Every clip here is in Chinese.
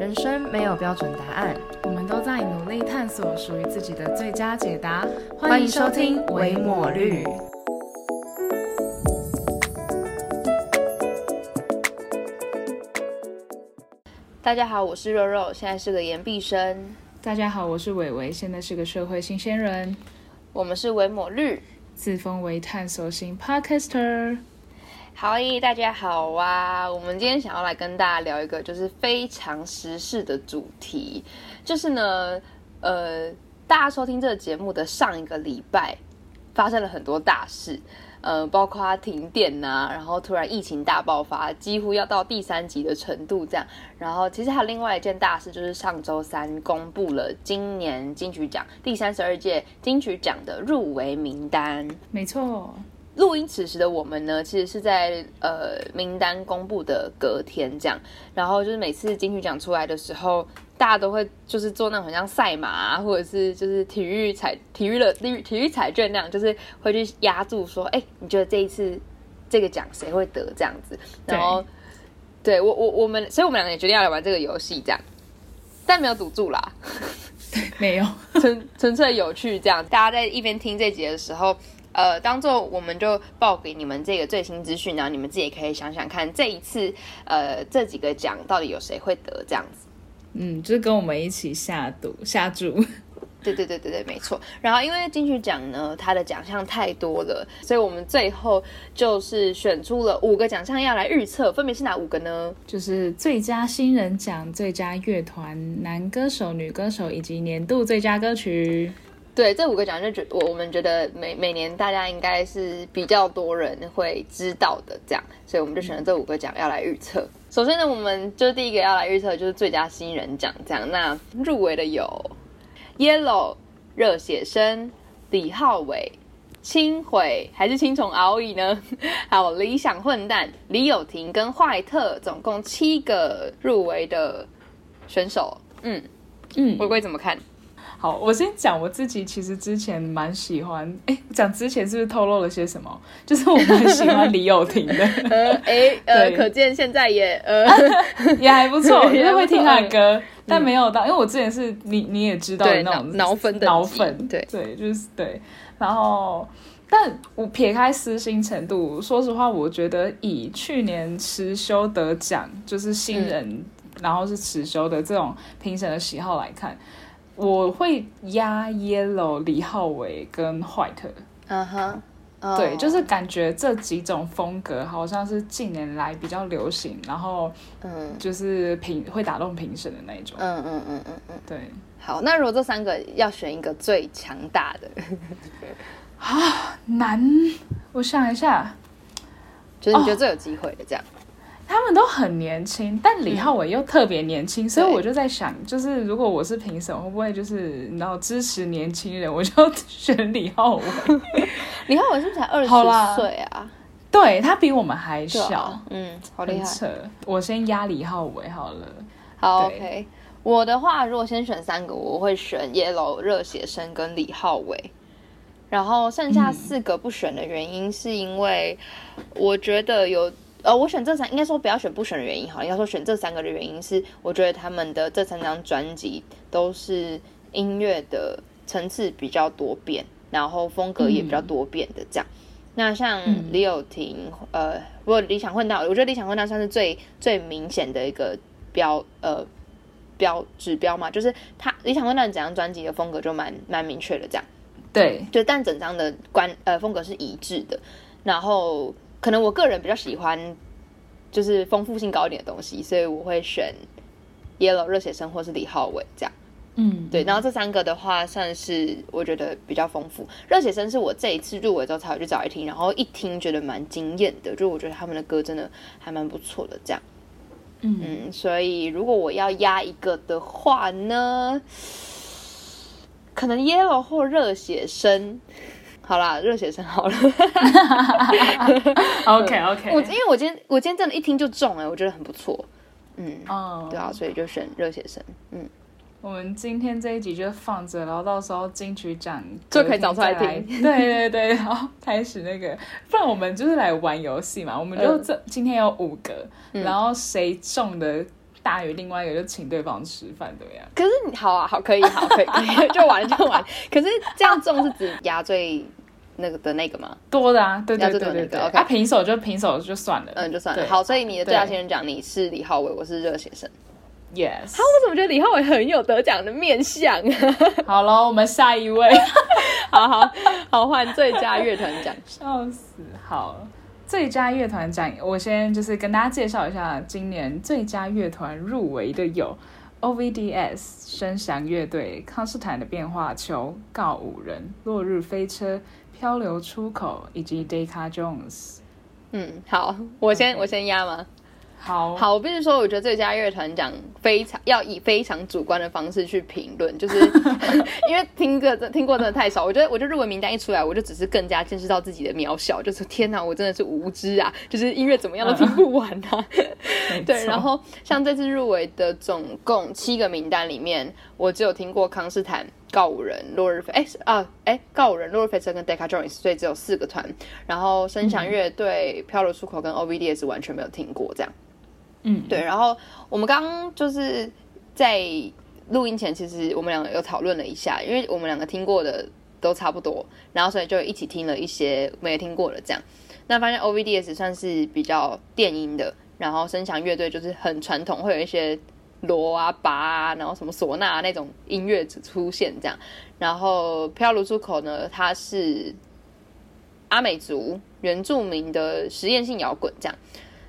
人生没有标准答案，我们都在努力探索属于自己的最佳解答。欢迎收听《维抹绿》。大家好，我是肉肉，现在是个研毕生。大家好，我是伟伟，现在是个社会新鲜人。我们是维抹绿，自封为探索型 Podcaster。好，大家好啊！我们今天想要来跟大家聊一个就是非常时事的主题，就是呢，呃，大家收听这个节目的上一个礼拜发生了很多大事，呃，包括停电呐、然后突然疫情大爆发，几乎要到第三级的程度这样。然后其实还有另外一件大事，就是上周三公布了今年金曲奖第三十二届金曲奖的入围名单。没错，录音此时的我们呢，其实是在呃名单公布的隔天这样，然后就是每次金曲奖出来的时候，大家都会就是做那种很像赛马啊，或者是就是体育彩体育的体育体育彩券那样，就是会去压注说，哎，你觉得这一次这个奖谁会得这样子？然后对我我我们，所以我们两个也决定要来玩这个游戏这样，但没有赌注啦。对没有，纯纯粹有趣，这样。大家在一边听这集的时候，呃，当做我们就报给你们这个最新资讯，然后你们自己也可以想想看，这一次呃这几个奖到底有谁会得这样子。嗯，就是跟我们一起下赌下注。对对对对对，没错。然后因为金曲奖呢，它的奖项太多了，所以我们最后就是选出了五个奖项要来预测，分别是哪五个呢？就是最佳新人奖、最佳乐团、男歌手、女歌手以及年度最佳歌曲。对，这五个奖就觉我我们觉得每每年大家应该是比较多人会知道的这样，所以我们就选了这五个奖要来预测。首先呢，我们就第一个要来预测就是最佳新人奖这样，那入围的有 Yellow、热血生、李浩伟、轻毁还是青虫敖乙呢？还有理想混蛋、李友廷跟坏特，总共七个入围的选手。嗯，嗯，我会怎么看？好，我先讲我自己，其实之前蛮喜欢，哎，讲之前是不是透露了些什么？就是我蛮喜欢李友廷的，呃，哎，呃，对。可见现在也呃，也还不错，对因为会听他的歌，但没有到，因为我之前是你你也知道的那种脑脑粉等级脑粉，对。对，就是对，然后。但我撇开私心程度，说实话，我觉得以去年持修得奖，就是新人，然后是持修的这种评审的喜好来看，我会压 Yellow、李浩伟跟 White。嗯哼，哦。对，就是感觉这几种风格好像是近年来比较流行，然后嗯。就是评会打动评审的那一种。嗯嗯嗯嗯嗯。对，好，那如果这三个要选一个最强大的，啊难，我想一下，就是你觉得最有机会的这样，他们都很年轻，但李浩伟又特别年轻，所以我就在想，就是如果我是评审，会不会就是你知道支持年轻人，我就选李浩伟。李浩伟是不是才二十岁啊？对他比我们还小，啊，嗯，好厉害。我先压李浩伟好了。好，OK。我的话，如果先选三个，我会选 Yellow、热血生跟李浩伟。然后剩下四个不选的原因，是因为我觉得有呃，我选这三，应该说不要选不选的原因好，应该说选这三个的原因是，我觉得他们的这三张专辑都是音乐的层次比较多变，然后风格也比较多变的这样。那像李友廷，呃，我理想混蛋，我觉得理想混蛋算是最最明显的一个标呃标指标嘛，就是他理想混蛋整张专辑的风格就蛮蛮明确的这样。对，就但整张的观呃风格是一致的，然后可能我个人比较喜欢就是丰富性高一点的东西，所以我会选 Yellow 热血生或是李浩伟这样。嗯，对，然后这三个的话算是我觉得比较丰富。热血生是我这一次入围之后才有去找来听，然后一听觉得蛮惊艳的，就我觉得他们的歌真的还蛮不错的这样。嗯嗯，所以如果我要压一个的话呢，可能 Yellow 或热血生。好啦，热血生好了。OK OK，我因为我今天我今天真的一听就中哎、我觉得很不错。嗯，哦，对啊，所以就选热血生。嗯，我们今天这一集就放着，然后到时候金曲奖就可以找出来隔天再来 对对对，然后开始那个，不然我们就是来玩游戏嘛。我们就嗯这、今天有五个，然后谁中的大于另外一个就请对方吃饭，怎么样？可是你好啊，好可以，好可以，可以就玩就玩。可是这样中是指压最那个的那个吗？多的啊，对对对对对，啊平手就平手就算了，嗯，就算了。好，所以你的最佳新人奖你是李浩伟，我是热血生。，yes，他我怎么觉得李浩伟很有得奖的面相啊？好了，我们下一位，好好好，换最佳乐团奖。笑死，好。最佳乐团奖，我先就是跟大家介绍一下，今年最佳乐团入围的有 OVDS、声响乐队、康斯坦的变化球、告五人、落日飞车、漂流出口以及 Decca Jones。嗯，好，我先我先压吗？好，好，我必须说，我觉得最佳乐团奖非常要以非常主观的方式去评论，就是 因为听歌听过真的太少。我觉得，我觉得入围名单一出来，我就只是更加见识到自己的渺小，就是天哪，我真的是无知啊！就是音乐怎么样都听不完啊。对，然后像这次入围的总共七个名单里面，我只有听过康斯坦、告五人、落日飞，哎是啊哎告五人、落日飞车跟 Decca Jones，所以只有四个团。然后声响乐队、漂流出口跟 OVDS 完全没有听过这样。嗯，对，然后我们刚刚就是在录音前，其实我们两个有讨论了一下，因为我们两个听过的都差不多，然后所以就一起听了一些没听过的这样。那发现 OVDS 算是比较电音的，然后声响乐队就是很传统，会有一些锣啊、拔啊，然后什么唢呐、啊、那种音乐出现这样。然后漂流出口呢，它是阿美族原住民的实验性摇滚这样。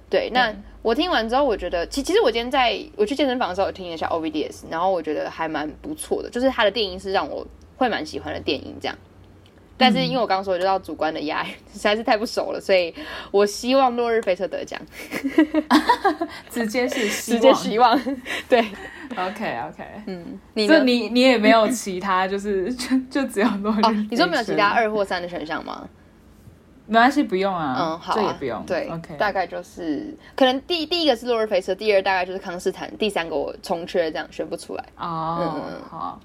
对，那嗯我听完之后，我觉得其其实我今天在我去健身房的时候，有听了一下 OVDS，然后我觉得还蛮不错的，就是他的电音是让我会蛮喜欢的电音这样。但是因为我刚刚说就到主观的压，实在是太不熟了，所以我希望落日飞车得奖，直接是直接希望。对，OK OK，嗯，你这呢？你你也没有其他，就是就就只有落日哦，你说没有其他二或三的选项吗？没关系，不用啊，嗯，好、啊，这也不用，对 OK，大概就是可能第第一个是落日飞车，第二大概就是康斯坦，第三个我重缺，这样选不出来。哦，嗯嗯好，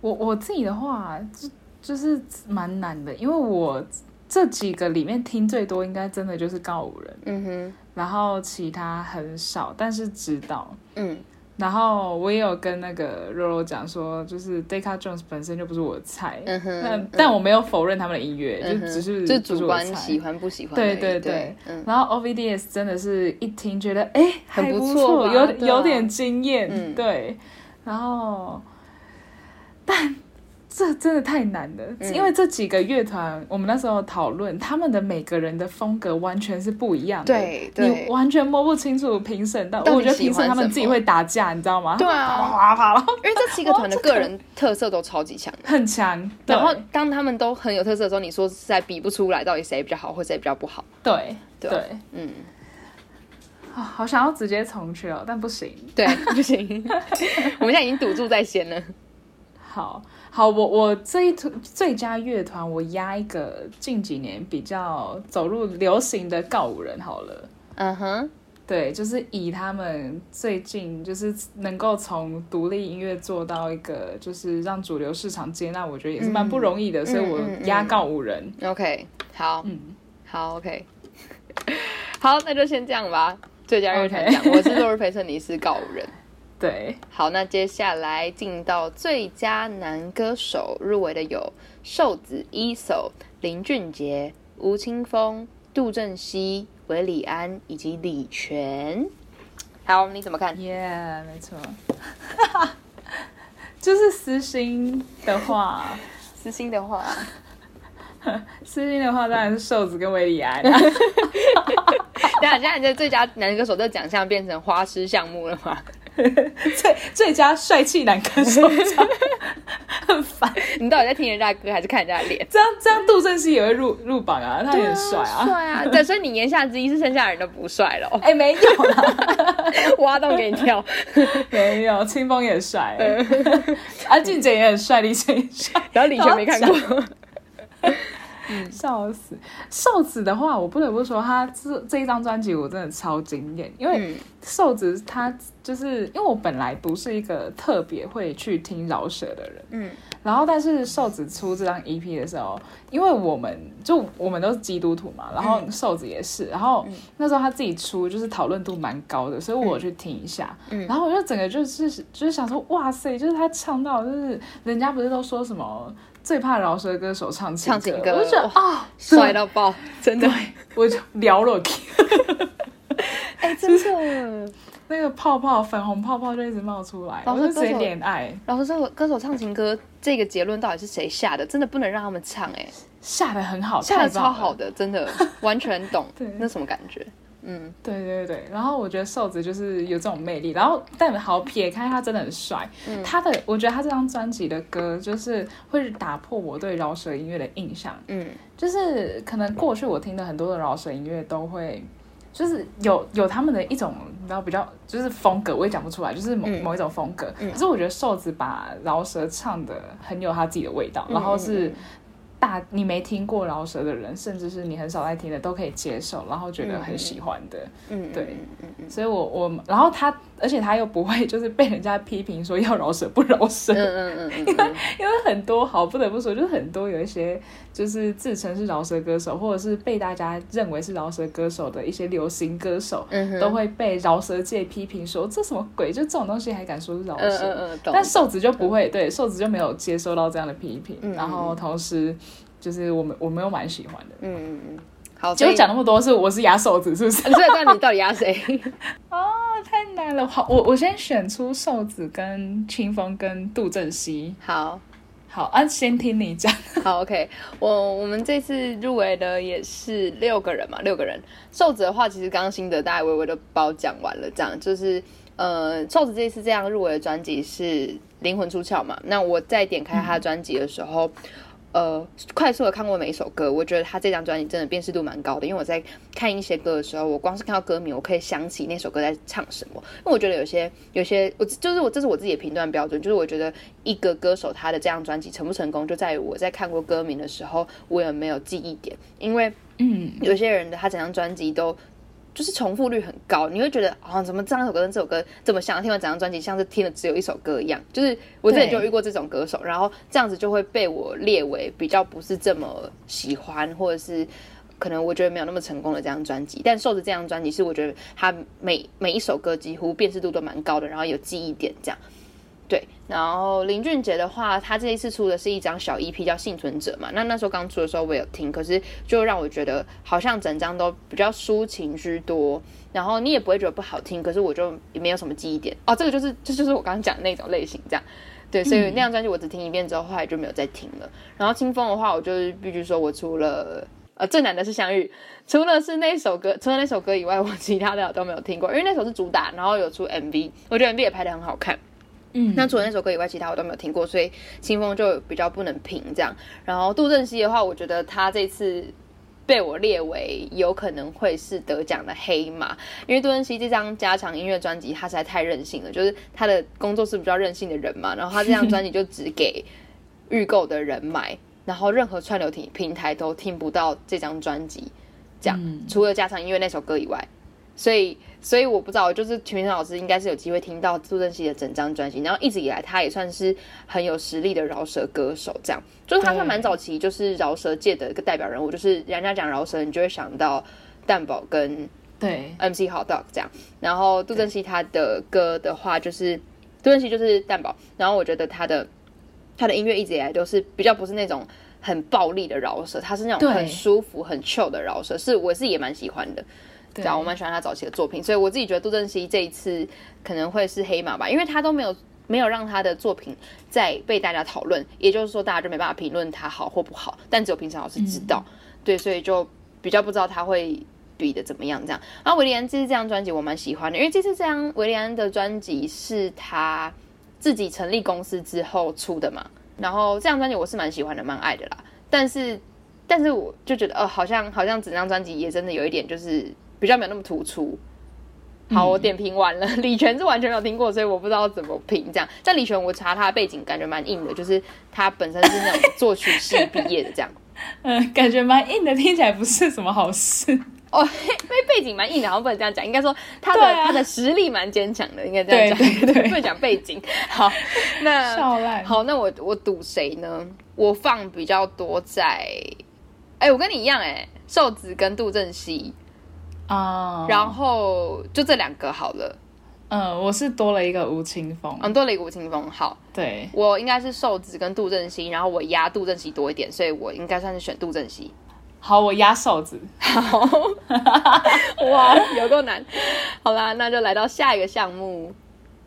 我我自己的话，就就是蛮难的，因为我这几个里面听最多，应该真的就是告五人，嗯哼，然后其他很少，但是知道。嗯然后我也有跟那个肉肉讲说，就是 Decca Jones 本身就不是我的菜，嗯哼，但嗯但我没有否认他们的音乐，嗯就只是就主观喜欢不喜欢。对对对然后 OVDS 真的是一听觉得哎很不错有啊有点惊艳，嗯对，然后但这真的太难了，嗯因为这几个乐团我们那时候讨论，他们的每个人的风格完全是不一样的，对对你完全摸不清楚评审到，到我觉得评审他们自己会打架，你知道吗？对啊啪啪啪，然后因为这七个团的个人特色都超级强。很强，然后对当他们都很有特色的时候，你说实在比不出来到底谁比较好或谁比较不好。对对嗯，啊好想要直接重去哦，但不行。对，不行，我们现在已经赌注在先了。好好，我我这一团最佳乐团，我压一个近几年比较走入流行的告五人好了。嗯哼，对，就是以他们最近就是能够从独立音乐做到一个就是让主流市场接纳，我觉得也是蛮不容易的，所以我压告五人。OK，好，嗯，好，OK，好，那就先这样吧。最佳乐团奖我是落日陪衬，你是告五人。对，好，那接下来进到最佳男歌手入围的有瘦子、一手、林俊杰、吴青峰、杜振熙、韦礼安以及李泉。好，你怎么看？耶、没错。就是私心的话，私心的话，私心的话当然是瘦子跟维里安、啊。那现在你的最佳男歌手这个奖项变成花痴项目了吗？最最佳帅气男歌手奖，很烦。你到底在听人家的歌还是看人家的脸？这样这样，杜振熙也会入入榜啊，他也很帅啊。帅啊！对，所以你言下之意是剩下的人都不帅了哦，哎、没有啦，挖洞给你跳。没有，清风也帅、安俊杰也很帅，李晨也帅，然后李泉没看过，笑死。瘦子的话，我不得不说，他这这一张专辑我真的超惊艳，因为嗯。瘦子他就是因为我本来不是一个特别会去听饶舌的人，嗯。然后但是瘦子出这张 EP 的时候，因为我们就我们都是基督徒嘛，然后瘦子也是，然后那时候他自己出就是讨论度蛮高的，所以我去听一下，然后我就整个就是就是想说，哇塞，就是他唱到就是人家不是都说什么最怕饶舌歌手唱唱情歌，我就觉得啊，帅到爆，真的，我就聊了。哎，真的，那个泡泡粉红泡泡就一直冒出来，我是谁恋爱？老师，这首歌手唱情歌，这个结论到底是谁下的？真的不能让他们唱，哎，下的很好，下的超好的，真的完全懂，那什么感觉？嗯，对对对。然后我觉得瘦子就是有这种魅力，然后但好撇开他真的很帅，他的我觉得他这张专辑的歌就是会打破我对饶舌音乐的印象，嗯，就是可能过去我听的很多的饶舌音乐都会。就是有有他们的一种，然后比较就是风格，我也讲不出来，就是某某一种风格。可是我觉得瘦子把饶舌唱的很有他自己的味道，然后是。大你没听过饶舌的人，甚至是你很少在听的，都可以接受，然后觉得很喜欢的，嗯，对，嗯嗯，所以我我，然后他，而且他又不会就是被人家批评说要饶舌不饶舌，嗯嗯 嗯，因为因为很多好不得不说，就是很多有一些就是自称是饶舌歌手，或者是被大家认为是饶舌歌手的一些流行歌手，嗯都会被饶舌界批评说这什么鬼，就这种东西还敢说是饶舌，嗯嗯，但瘦子就不会，对，瘦子就没有接收到这样的批评，然后同时。就是我们，我们又蛮喜欢的。嗯嗯嗯，好，结果讲那么多，是我是压瘦子，是不是？所以那你到底压谁？哦，太难了。好，我我先选出瘦子、跟清风、跟杜振熙。好，好，啊，先听你讲。好，OK。我我们这次入围的也是六个人嘛，六个人。瘦子的话，其实刚刚新德大概微微的包讲完了，这样就是呃，瘦子这次这样入围的专辑是《灵魂出窍》嘛。那我再点开他专辑的时候。呃，快速的看过每一首歌，我觉得他这张专辑真的辨识度蛮高的。因为我在看一些歌的时候，我光是看到歌名，我可以想起那首歌在唱什么。因为我觉得有些有些，我就是我这是我自己的评断标准，就是我觉得一个歌手他的这张专辑成不成功，就在于我在看过歌名的时候，我有没有记忆点。因为嗯，有些人的他整张专辑都。就是重复率很高，你会觉得啊，怎么这首歌跟这首歌这么像？听完整张专辑像是听了只有一首歌一样。就是我之前就遇过这种歌手，然后这样子就会被我列为比较不是这么喜欢，或者是可能我觉得没有那么成功的这张专辑。但受着这张专辑是我觉得他每每一首歌几乎辨识度都蛮高的，然后有记忆点这样。对，然后林俊杰的话，他这一次出的是一张小 EP，叫《幸存者》嘛。那那时候刚出的时候，我有听，可是就让我觉得好像整张都比较抒情居多。然后你也不会觉得不好听，可是我就也没有什么记忆点哦。这个就是这就是我刚刚讲的那种类型，这样。对，所以那张专辑我只听一遍之后，后来就没有再听了。然后清风的话，我就是必须说我除了呃最难的是相遇，除了是那首歌，除了那首歌以外，我其他的都没有听过，因为那首是主打，然后有出 MV，我觉得 MV 也拍的很好看。嗯，那除了那首歌以外，其他我都没有听过，所以清风就比较不能评这样。然后杜振熙的话，我觉得他这次被我列为有可能会是得奖的黑马，因为杜振熙这张加强音乐专辑，他实在太任性了，就是他的工作室比较任性的人嘛。然后他这张专辑就只给预购的人买，然后任何串流平平台都听不到这张专辑，这样除了加强音乐那首歌以外。所以，所以我不知道，就是全明老师应该是有机会听到杜振熙的整张专辑，然后一直以来他也算是很有实力的饶舌歌手，这样，就是他算蛮早期，就是饶舌界的一个代表人物，就是人家讲饶舌，你就会想到蛋堡跟对。MC Hot Dog 这样，然后杜振熙他的歌的话，就是杜振熙就是蛋堡，然后我觉得他的他的音乐一直以来都是比较不是那种很暴力的饶舌，他是那种很舒服很 chill 的饶舌，是我是也蛮喜欢的。对啊，我蛮喜欢他早期的作品，所以我自己觉得杜振熙这一次可能会是黑马吧，因为他都没有没有让他的作品再被大家讨论，也就是说大家就没办法评论他好或不好，但只有评审老师知道，对，所以就比较不知道他会比的怎么样这样。然后维利安这次这张专辑我蛮喜欢的，因为这次这张维利安的专辑是他自己成立公司之后出的嘛，然后这张专辑我是蛮喜欢的，蛮爱的啦。但是但是我就觉得，呃，好像好像整张专辑也真的有一点就是。比较没有那么突出。好，我点评完了。李泉是完全没有听过，所以我不知道怎么评。这样，但李泉我查他背景，感觉蛮硬的，就是他本身是那种作曲系毕业的这样。嗯，感觉蛮硬的，听起来不是什么好事。哦，因为背景蛮硬的，好像不能这样讲，应该说他的、啊他的实力蛮坚强的，应该这样讲，对对对不能讲背景。好，那好，那我我赌谁呢？我放比较多在，哎、我跟你一样、哎，瘦子跟杜振熙，啊，然后就这两个好了。嗯，我是多了一个吴青峰，嗯，多了一个吴青峰。好，对，我应该是瘦子跟杜振熙，然后我压杜振熙多一点，所以我应该算是选杜振熙。好，我压瘦子，好，哇，有够难。好啦，那就来到下一个项目。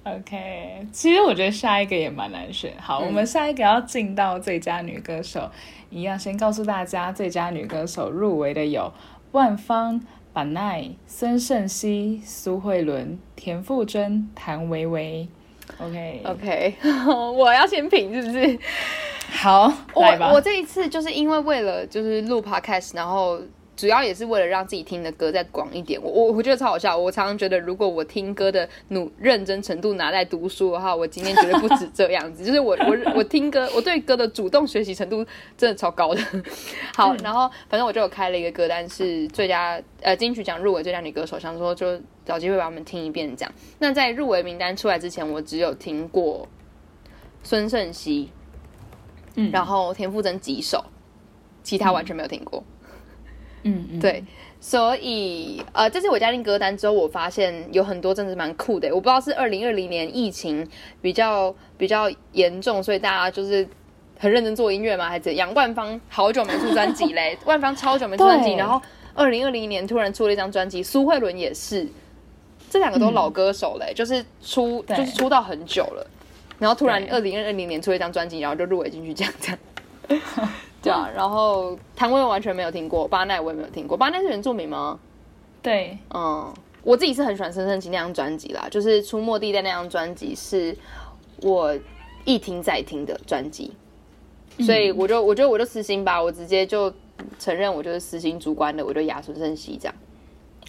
OK，其实我觉得下一个也蛮难选。好，嗯我们下一个要进到最佳女歌手，一样先告诉大家，最佳女歌手入围的有万芳、板奈、孙胜熙、苏慧伦、田馥甄、谭维维。OK，, OK，我要先评是不是？好，来吧。我我这一次就是因为为了就是录 Podcast，然后主要也是为了让自己听的歌再广一点。我我我觉得超好笑。我常常觉得，如果我听歌的努认真程度拿来读书的话，我今天绝对不止这样子。就是我我我听歌，我对歌的主动学习程度真的超高的。好，然后反正我就有开了一个歌单，是最佳呃金曲奖入围最佳女歌手，想说就找机会把他们听一遍这样。那在入围名单出来之前，我只有听过孙盛熙。嗯然后田馥甄几首，其他完全没有听过。嗯嗯，对，所以呃，这次我加进歌单之后，我发现有很多真的是蛮酷的。我不知道是二零二零年疫情比较比较严重，所以大家就是很认真做音乐吗？还是怎样？万芳好久没出专辑嘞，万芳超久没出专辑，然后二零二零年突然出了一张专辑，苏慧伦也是，这两个都老歌手嘞，就是出就是出道很久了。然后突然对二零二零年出了一张专辑，然后就入围进去这样这样。对啊，然后谭维文完全没有听过，巴奈我也没有听过。巴奈是原住民吗？对，嗯，我自己是很喜欢孙盛熙那张专辑啦，就是《出没地带》那张专辑是我一听再听的专辑，所以我就我觉得我就私心吧，我直接就承认我就是私心主观的，我就压孙盛熙这样。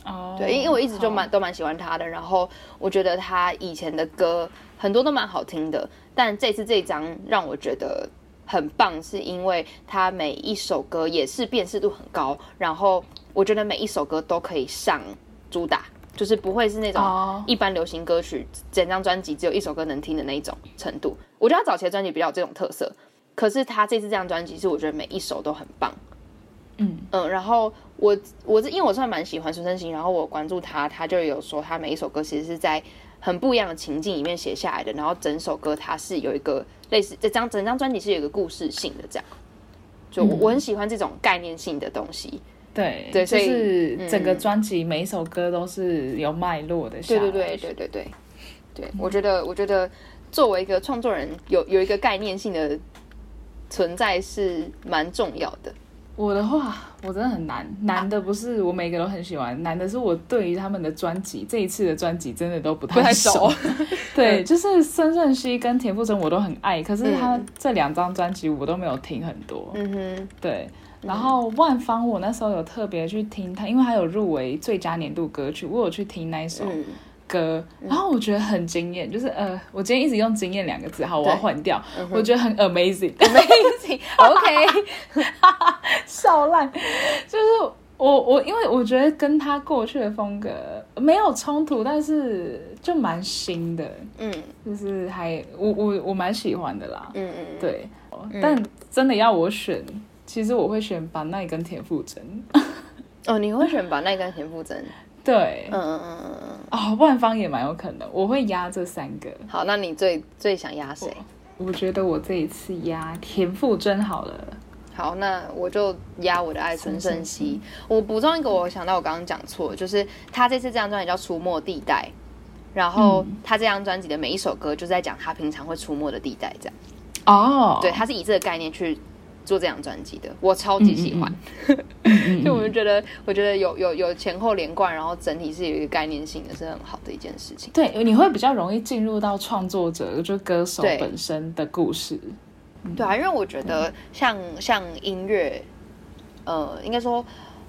哦，对，因为我一直就蛮都蛮喜欢他的，然后我觉得他以前的歌很多都蛮好听的，但这次这一张让我觉得很棒，是因为他每一首歌也是辨识度很高，然后我觉得每一首歌都可以上主打，就是不会是那种哦一般流行歌曲整张专辑只有一首歌能听的那一种程度。我觉得他早期的专辑比较有这种特色，可是他这次这张专辑是我觉得每一首都很棒。嗯嗯，然后我我是因为我算蛮喜欢孙盛熙，然后我关注他，他就有说他每一首歌其实是在很不一样的情境里面写下来的，然后整首歌它是有一个类似这张整张专辑是有一个故事性的这样，就我,、嗯。我很喜欢这种概念性的东西。对对所以就是整个嗯专辑每一首歌都是有脉络的对对对对对，我觉得我觉得作为一个创作人，有有一个概念性的存在是蛮重要的。我的话，我真的很难，难的不是我每个都很喜欢，难的是我对于他们的专辑，这一次的专辑真的都不太熟 对，就是孙盛熙跟田馥甄我都很爱，可是他嗯这两张专辑我都没有听很多。嗯哼，对，然后万芳我那时候有特别去听他，因为他有入围最佳年度歌曲，我有去听那一首。嗯歌，然后我觉得很惊艳，就是呃，我今天一直用“惊艳”两个字，好，我要对换掉，我觉得很 amazing，，amazing，OK，笑烂，就是我我因为我觉得跟他过去的风格没有冲突，但是就蛮新的，嗯。就是还我我我蛮喜欢的啦，嗯嗯，对，但真的要我选，其实我会选把奈跟田馥甄，哦，你会选把那跟田馥甄？对，嗯嗯嗯嗯嗯。哦，万芳也蛮有可能，我会压这三个。好，那你最最想压谁？我觉得我这一次压田馥甄好了。好，那我就压我的爱孙盛熙。我补充一个，我想到我刚刚讲错，就是他这次这张专辑叫《出没地带》，然后他这张专辑的每一首歌就是在讲他平常会出没的地带，这样。哦，对，他是以这个概念去做这张专辑的，我超级喜欢。嗯 就我们觉得，我觉得有有有前后连贯，然后整体是有一个概念性的，是很好的一件事情。对，你会比较容易进入到创作者，就歌手本身的故事。对啊，因为我觉得像像音乐，呃，应该说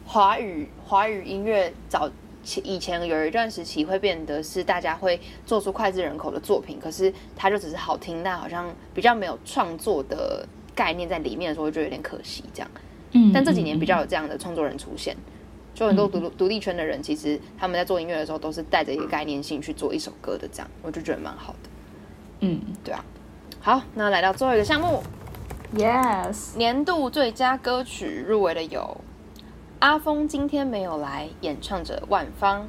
华语华语音乐早期以前有一段时期会变得是大家会做出脍炙人口的作品，可是它就只是好听，但好像比较没有创作的概念在里面的时候，会觉得有点可惜这样。嗯但这几年比较有这样的创作人出现，就很多独独立圈的人，其实他们在做音乐的时候，都是带着一个概念性去做一首歌的，这样我就觉得蛮好的。嗯对啊，好，那来到最后一个项目，，Yes，年度最佳歌曲入围的有阿峰今天没有来，演唱者万芳；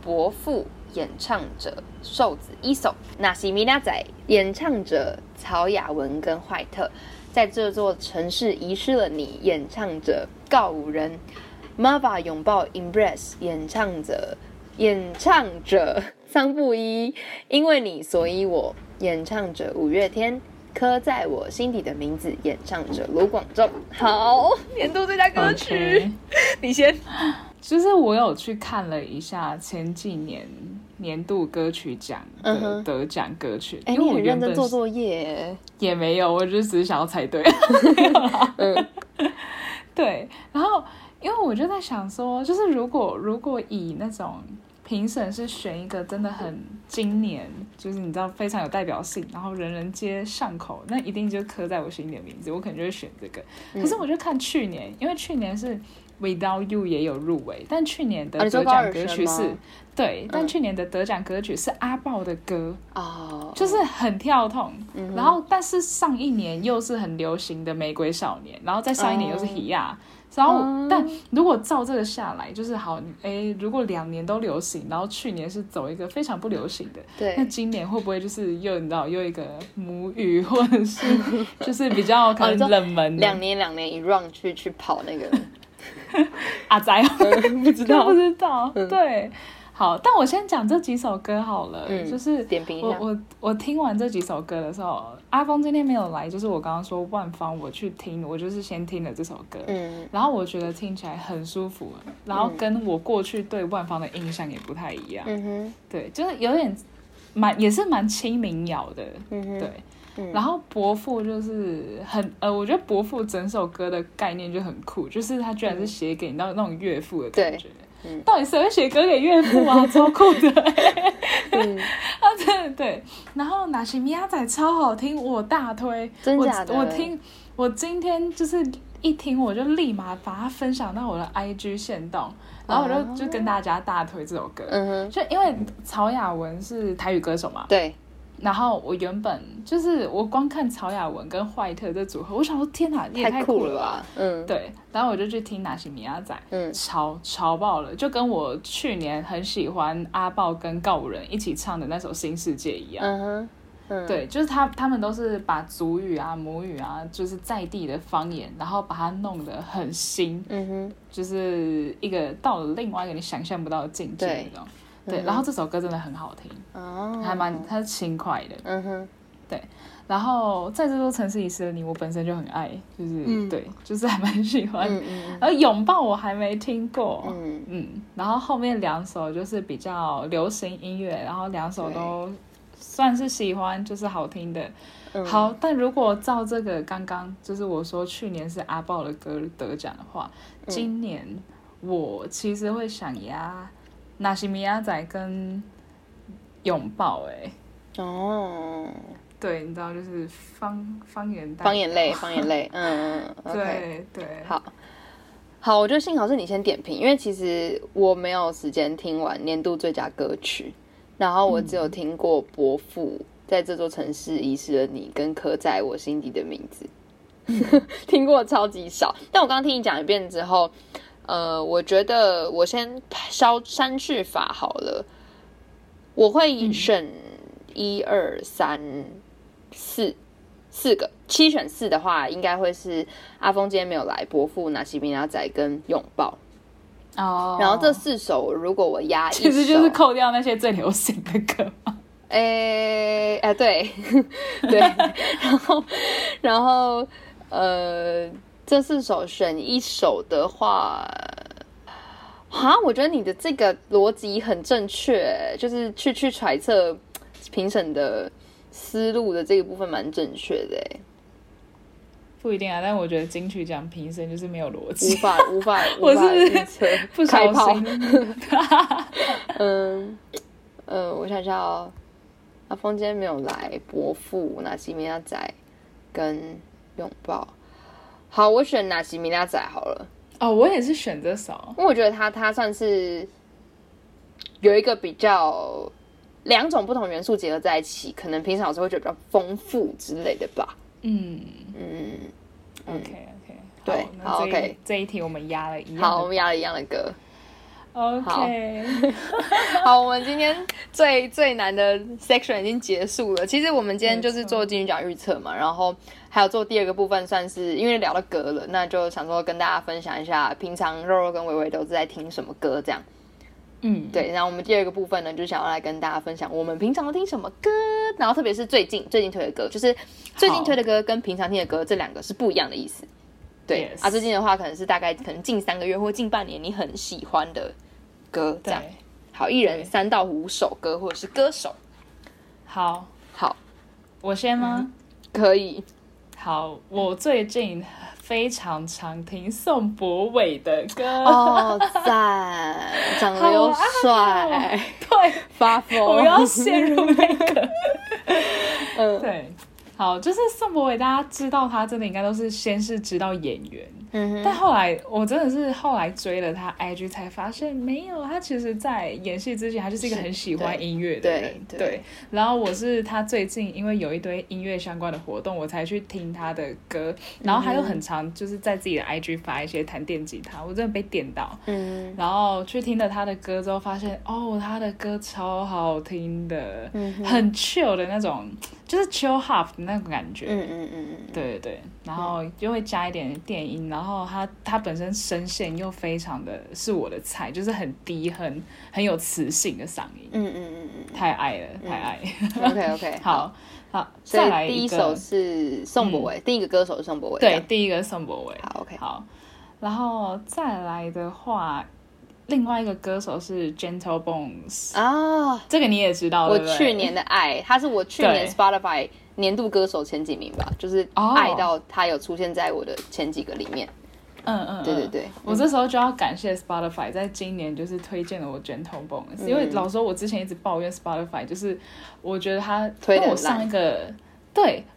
伯父演唱者瘦子一手；那西米拉仔演唱者曹雅文跟怀特。在这座城市遗失了你，演唱者告五人；Mava 拥抱 Embrace 演唱者演唱者桑布依，因为你所以我演唱者五月天。刻在我心底的名字，演唱者卢广仲。好，年度最佳歌曲 你先。就是我有去看了一下前几年年度歌曲奖的得奖歌曲，哎、因为你很认真做作业。也没有，我就只是想要猜对。嗯 对，然后因为我就在想说，就是如果如果以那种评审是选一个真的很今年，就是你知道非常有代表性，然后人人皆上口，那一定就刻在我心里的名字，我可能就会选这个。嗯可是我就看去年，因为去年是 Without You 也有入围，但去年的得奖歌曲是、吗对，但嗯去年的得奖歌曲是阿豹的歌。哦，就是很跳痛，嗯然后但是上一年又是很流行的《玫瑰少年》，然后再上一年又是哦 Hea，、然后、哦。但如果照这个下来，就是好，哎，如果两年都流行，然后去年是走一个非常不流行的，那，今年会不会就是又你知道又一个母语，或者是 就是比较可能冷门的、两年两年一 round 去去跑那个，阿仔，不知道。不知道，嗯。对。好，但我先讲这几首歌好了，嗯就是点评一下。我我我听完这几首歌的时候，阿峰今天没有来，就是我刚刚说万芳，我去听，我就是先听了这首歌，嗯然后我觉得听起来很舒服，然后跟我过去对万芳的印象也不太一样，嗯哼对，就是有点蛮也是蛮轻民谣的，嗯哼，对。嗯然后伯父就是很呃，我觉得伯父整首歌的概念就很酷，就是他居然是写给那那种岳父的感觉。嗯到底谁会写歌给岳父啊？超酷的、嗯，啊，真的对。然后拿西米亚仔超好听，我大推。真假的我？我听，我今天就是一听我就立马把它分享到我的 IG 线动，然后我就、哦就跟大家大推这首歌。嗯哼，就因为曹雅文是台语歌手嘛，对，然后我原本就是我光看曹雅文跟坏特这组合，我想说天哪，也太酷了吧？嗯，对，然后我就去听拿西米亚仔，嗯超超爆了，就跟我去年很喜欢阿豹跟告五人一起唱的那首《新世界》一样。嗯哼，嗯，对，就是他他们都是把族语啊、母语啊，就是在地的方言，然后把它弄得很新，嗯哼，就是一个到了另外一个你想象不到的境界对那种。对，然后这首歌真的很好听，哦，还蛮它是轻快的。嗯哼，然后在这座城市遗失的你，我本身就很爱，就是、嗯。对，就是还蛮喜欢。嗯嗯而拥抱我还没听过，嗯。嗯，然后后面两首就是比较流行音乐，然后两首都算是喜欢，就是好听的。嗯，好，但如果照这个刚刚就是我说去年是阿豹的歌得奖的话，嗯。今年我其实会想压纳西米亚仔跟拥抱、欸，哦，对，你知道就是方方言代方言类，方言类，嗯嗯对对，好。好，我觉得幸好是你先点评，因为其实我没有时间听完年度最佳歌曲，然后我只有听过《伯父》在这座城市遗失了你，跟刻在我心底的名字，听过超级少。但我刚刚听你讲一遍之后，呃，我觉得我先消删去法好了，我会选一二三四四个，七选四的话，应该会是阿峰今天没有来，伯父、拿西米亚仔跟拥抱。哦，然后这四首如果我压 一，其实就是扣掉那些最流行的歌嘛。诶哎、对 对，然后然后呃，这四首选一首的话，啊，我觉得你的这个逻辑很正确，就是去去揣测评审的思路的这个部分蛮正确的，诶不一定啊，但我觉得金曲奖评审就是没有逻辑无辑，法无法我无法 是预测不开心。嗯，呃，我想想哦，阿峰今天没有来，伯父、纳西米亚仔跟拥抱。好，我选纳西米娜仔好了。哦，我也是选这首。因为我觉得它它算是有一个比较两种不同元素结合在一起，可能平常有时候会觉得比较丰富之类的吧。嗯嗯，，OK OK，对好 OK 这一题我们压了一样好，我们压了一样的歌。OK，好，我们今天最最难的 section 已经结束了。其实我们今天就是做金鱼奖预测嘛，然后还有做第二个部分，算是因为聊到歌了，那就想说跟大家分享一下，平常肉肉跟维维都是在听什么歌这样。嗯，对，然后我们第二个部分呢，就想要来跟大家分享我们平常都听什么歌，然后特别是最近最近推的歌，就是最近推的歌跟平常听的歌这两个是不一样的意思。对啊，最近的话可能是大概可能近三个月或近半年你很喜欢的歌这样。好，一人三到五首歌或者是歌手。好，好，我先吗？可以。好，我最近非常常听宋博伟的歌。哦，赞，长得又好帅，对，发疯。我要陷入那个。嗯对，好，就是宋博伟，大家知道他真的应该都是先是知道演员，但后来我真的是后来追了他 IG 才发现，没有他其实在演戏之前，他就是一个很喜欢音乐的对人。对然后我是他最近因为有一堆音乐相关的活动，我才去听他的歌，然后他又很常就是在自己的 IG 发一些弹电吉他，我真的被电到。嗯然后去听了他的歌之后，发现哦，他的歌超好听的，很 chill 的那种，就是 chill hop 的那种感觉。嗯嗯嗯嗯，对对对，然后就会加一点电音，然后他他本身声线又非常的是我的菜，就是很低很很有磁性的嗓音，嗯嗯嗯太爱了，太爱。嗯，OK OK，好，好，再来以第一个首是宋博伟，第一个歌手是宋博伟。对，，第一个宋博伟。好 OK，好，然后再来的话，另外一个歌手是 Gentle Bones，、啊，这个你也知道，我去年的爱，他是我去年 Spotify 年度歌手前几名吧，就是哦。爱到他有出现在我的前几个里面。嗯嗯，对对对。嗯我这时候就要感谢 Spotify，在今年就是推荐了我 Gentle Bones，、因为嗯老实说，我之前一直抱怨 Spotify，就是我觉得他推我上一个对，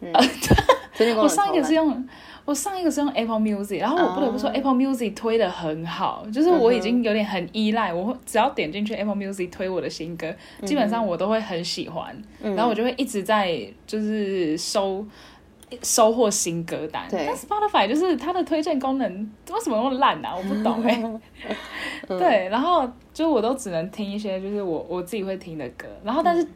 我上一个是用。我上一个是用 Apple Music，然后我不得不说哦 Apple Music 推的很好，就是我已经有点很依赖，我会只要点进去 Apple Music 推我的新歌，基本上我都会很喜欢，嗯然后我就会一直在就是收收获新歌单。但 Spotify 就是它的推荐功能为什么那么烂啊？我不懂哎、嗯对，然后就我都只能听一些就是我我自己会听的歌，然后但是。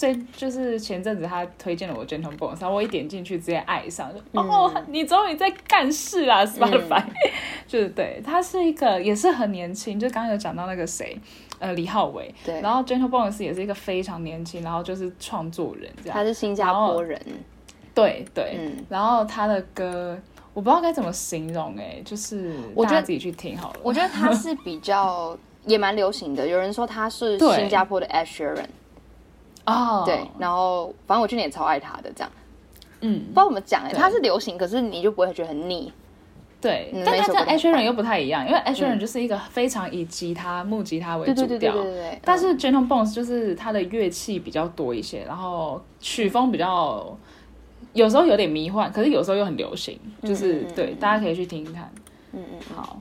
这就是前阵子他推荐了我 Gentle Bones，然后我一点进去直接爱上，就、哦，你终于在干事啦，Spotify，就是对，他是一个也是很年轻，就刚刚有讲到那个谁，呃，李浩伟，对然后 Gentle Bones 也是一个非常年轻，然后就是创作人这样，他是新加坡人，对对，嗯然后他的歌我不知道该怎么形容哎、就是我觉得自己去听好了。我觉得他是比较也蛮流行的。有人说他是新加坡的 Ed Sheeran，哦，对，然后反正我去年也超爱他的，这样。嗯。不，知道怎么讲哎，对。他是流行，可是你就不会觉得很腻。对，嗯但他跟每首歌都 a s h e r a 棒 n 又不太一样，因为 h e r a n 就是一个非常以吉他木吉他为主对对对对调，对对对。但是 Gentle Bones 就是它的乐器比较多一些，然后曲风比较有时候有点迷幻，可是有时候又很流行，就是、对，大家可以去听听看。嗯嗯嗯。好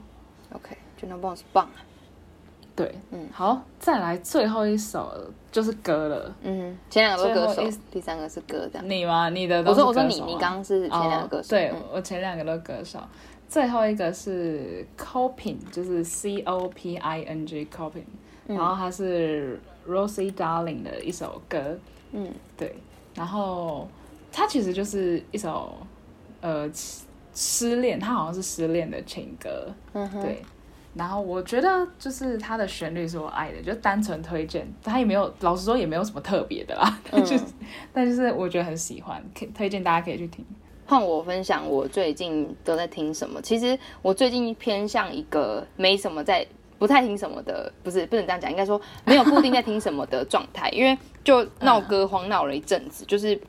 ，，OK，Gentle Bones 棒。对，嗯。好，再来最后一首就是歌了。嗯，前两个都是歌手，第三个是歌，这样。你吗？你的都我说我说你你刚刚是前两个歌手，哦、对、嗯我前两个都是歌手，最后一个是 Coping，就是 C O P I N G Coping，、然后它是 Rosie Darling 的一首歌，嗯。对，然后它其实就是一首呃失失恋，它好像是失恋的情歌，嗯哼，对。然后我觉得就是它的旋律是我爱的，就单纯推荐，它也没有，老实说也没有什么特别的啦，嗯就是，但就是我觉得很喜欢，可以推荐大家可以去听。换我分享我最近都在听什么。其实我最近偏向一个没什么在不太听什么的，不是不能这样讲，应该说没有固定在听什么的状态，因为就闹歌荒闹了一阵子，就是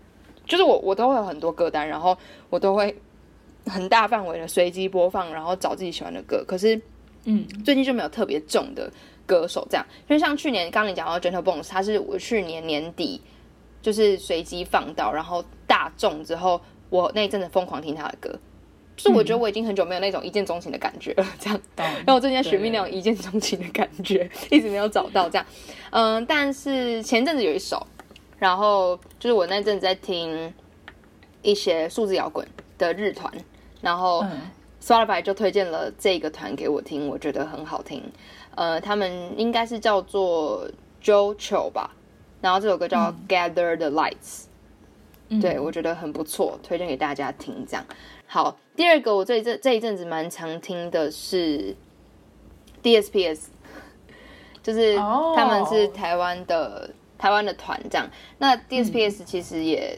就是我我都会有很多歌单，然后我都会很大范围的随机播放，然后找自己喜欢的歌，可是嗯。最近就没有特别重的歌手这样，因为像去年刚刚你讲到 Gentle Bones，他是我去年年底就是随机放到，然后大众之后，我那一阵子疯狂听他的歌，就是我觉得我已经很久没有那种一见钟情的感觉了，这样。懂。然后我最近在寻觅那种一见钟情的感觉，一直没有找到这样。嗯，但是前阵子有一首，然后就是我那阵子在听一些数字摇滚的日团，然后嗯 Spotify 就推荐了这个团给我听，我觉得很好听。呃，他们应该是叫做 JoJo 吧，然后这首歌叫 Gather the Lights。嗯对我觉得很不错，推荐给大家听。这样好，第二个我这一阵这一阵子蛮常听的是 DSPS，就是哦他们是台湾的、台湾的团这样。那 DSPS 其实也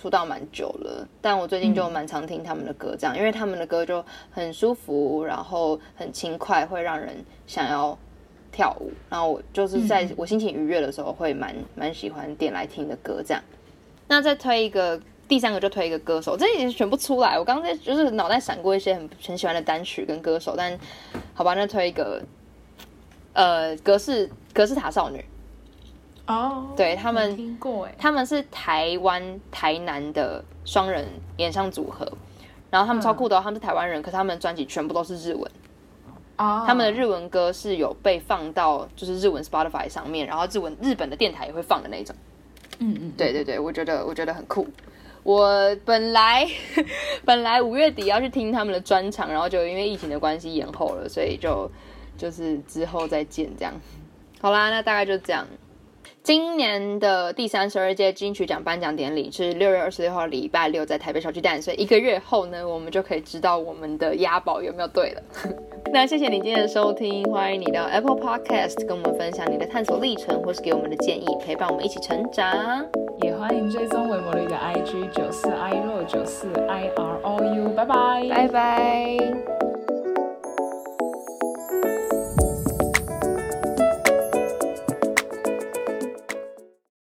出道蛮久了，但我最近就蛮常听他们的歌，这样，因为他们的歌就很舒服，然后很轻快，会让人想要跳舞。然后我就是在我心情愉悦的时候，会蛮蛮喜欢点来听的歌这样。那再推一个，第三个就推一个歌手，这已经选不出来。我刚才就是脑袋闪过一些很很喜欢的单曲跟歌手，但好吧，那推一个，呃，格式格式塔少女，哦，对他们听过哎，他们是台湾台南的双人演唱组合，然后他们超酷的、哦，他们是台湾人，可是他们的专辑全部都是日文，啊，他们的日文歌是有被放到就是日文 Spotify 上面，然后日文日本的电台也会放的那种。嗯嗯，对对对，我觉得我觉得很酷。我本来 本来五月底要去听他们的专场，然后就因为疫情的关系延后了，所以就就是之后再见这样。好啦，那大概就这样。今年的第三十二届金曲奖颁奖典礼是六月二十六号礼拜六在台北小巨蛋，所以一个月后呢，我们就可以知道我们的押宝有没有对了。那谢谢你今天的收听，欢迎你到 Apple Podcast 跟我们分享你的探索历程，或是给我们的建议，陪伴我们一起成长。也欢迎追踪维摩绿的 IG 九四 i 若九四 i r o u，拜拜，拜拜。